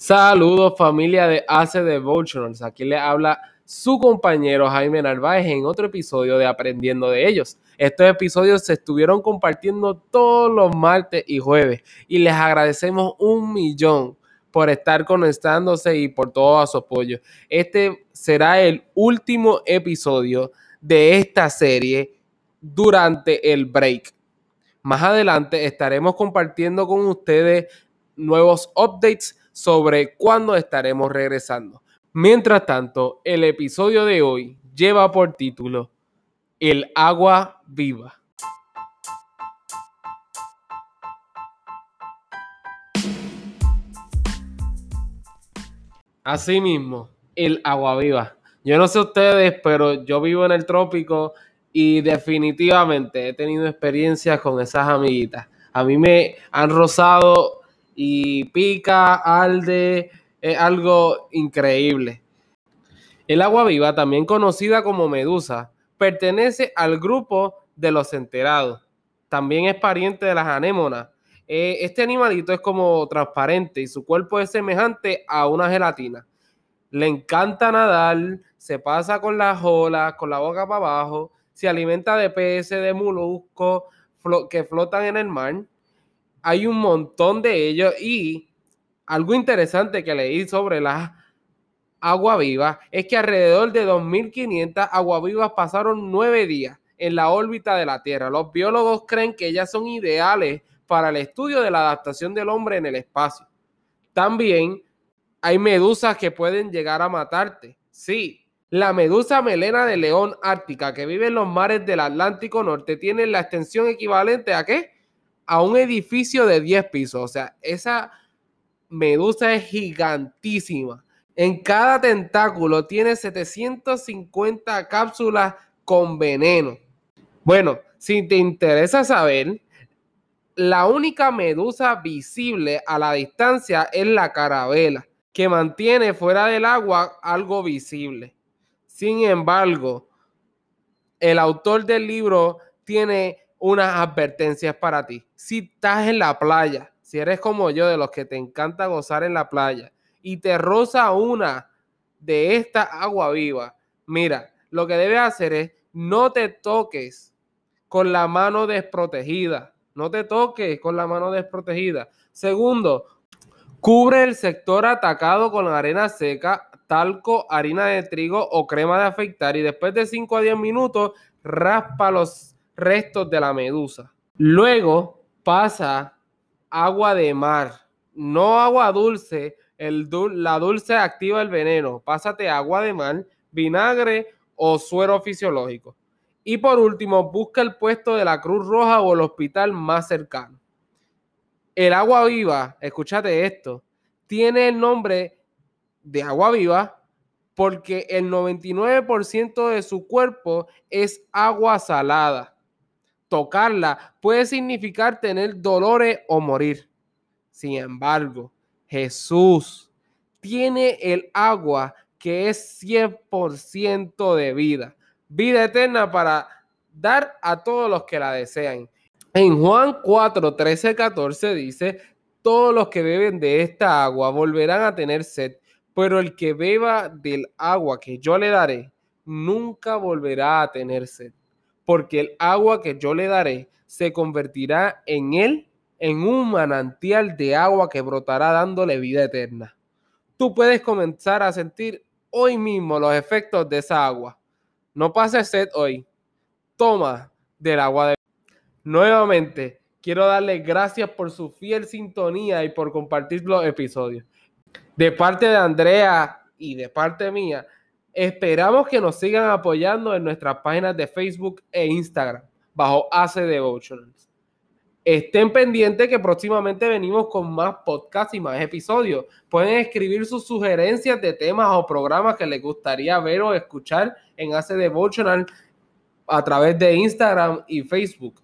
Saludos familia de Ace Devotionals. Aquí le habla su compañero Jaime Narváez en otro episodio de Aprendiendo de ellos. Estos episodios se estuvieron compartiendo todos los martes y jueves y les agradecemos un millón por estar conectándose y por todo su apoyo. Este será el último episodio de esta serie durante el break. Más adelante estaremos compartiendo con ustedes nuevos updates sobre cuándo estaremos regresando. Mientras tanto, el episodio de hoy lleva por título El agua viva. Asimismo, el agua viva. Yo no sé ustedes, pero yo vivo en el trópico y definitivamente he tenido experiencias con esas amiguitas. A mí me han rozado y pica, alde, es algo increíble. El agua viva, también conocida como medusa, pertenece al grupo de los enterados. También es pariente de las anémonas. Eh, este animalito es como transparente y su cuerpo es semejante a una gelatina. Le encanta nadar, se pasa con las olas, con la boca para abajo, se alimenta de peces, de moluscos que flotan en el mar hay un montón de ellos y algo interesante que leí sobre las agua viva es que alrededor de 2.500 aguavivas pasaron nueve días en la órbita de la Tierra. Los biólogos creen que ellas son ideales para el estudio de la adaptación del hombre en el espacio. También hay medusas que pueden llegar a matarte. Sí, la medusa melena de león ártica que vive en los mares del Atlántico Norte tiene la extensión equivalente a qué? A un edificio de 10 pisos. O sea, esa medusa es gigantísima. En cada tentáculo tiene 750 cápsulas con veneno. Bueno, si te interesa saber, la única medusa visible a la distancia es la carabela, que mantiene fuera del agua algo visible. Sin embargo, el autor del libro tiene unas advertencias para ti. Si estás en la playa, si eres como yo, de los que te encanta gozar en la playa, y te roza una de esta agua viva, mira, lo que debes hacer es no te toques con la mano desprotegida. No te toques con la mano desprotegida. Segundo, cubre el sector atacado con arena seca, talco, harina de trigo o crema de afeitar y después de 5 a 10 minutos raspa los restos de la medusa. Luego pasa agua de mar, no agua dulce. La dulce activa el veneno. Pásate agua de mar, vinagre o suero fisiológico. Y por último, busca el puesto de la Cruz Roja o el hospital más cercano. El agua viva, escúchate esto, tiene el nombre de agua viva porque el 99% de su cuerpo es agua salada tocarla puede significar tener dolores o morir. Sin embargo, Jesús tiene el agua que es 100% de vida, vida eterna para dar a todos los que la desean. En Juan 4, 13, 14 dice, todos los que beben de esta agua volverán a tener sed, pero el que beba del agua que yo le daré, nunca volverá a tener sed porque el agua que yo le daré se convertirá en él en un manantial de agua que brotará dándole vida eterna. Tú puedes comenzar a sentir hoy mismo los efectos de esa agua. No pases sed hoy. Toma del agua de Nuevamente, quiero darle gracias por su fiel sintonía y por compartir los episodios. De parte de Andrea y de parte mía, Esperamos que nos sigan apoyando en nuestras páginas de Facebook e Instagram bajo AC Devotionals. Estén pendientes que próximamente venimos con más podcasts y más episodios. Pueden escribir sus sugerencias de temas o programas que les gustaría ver o escuchar en AC Devotional a través de Instagram y Facebook.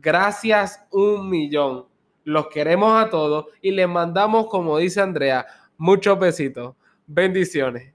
Gracias un millón. Los queremos a todos y les mandamos, como dice Andrea, muchos besitos. Bendiciones.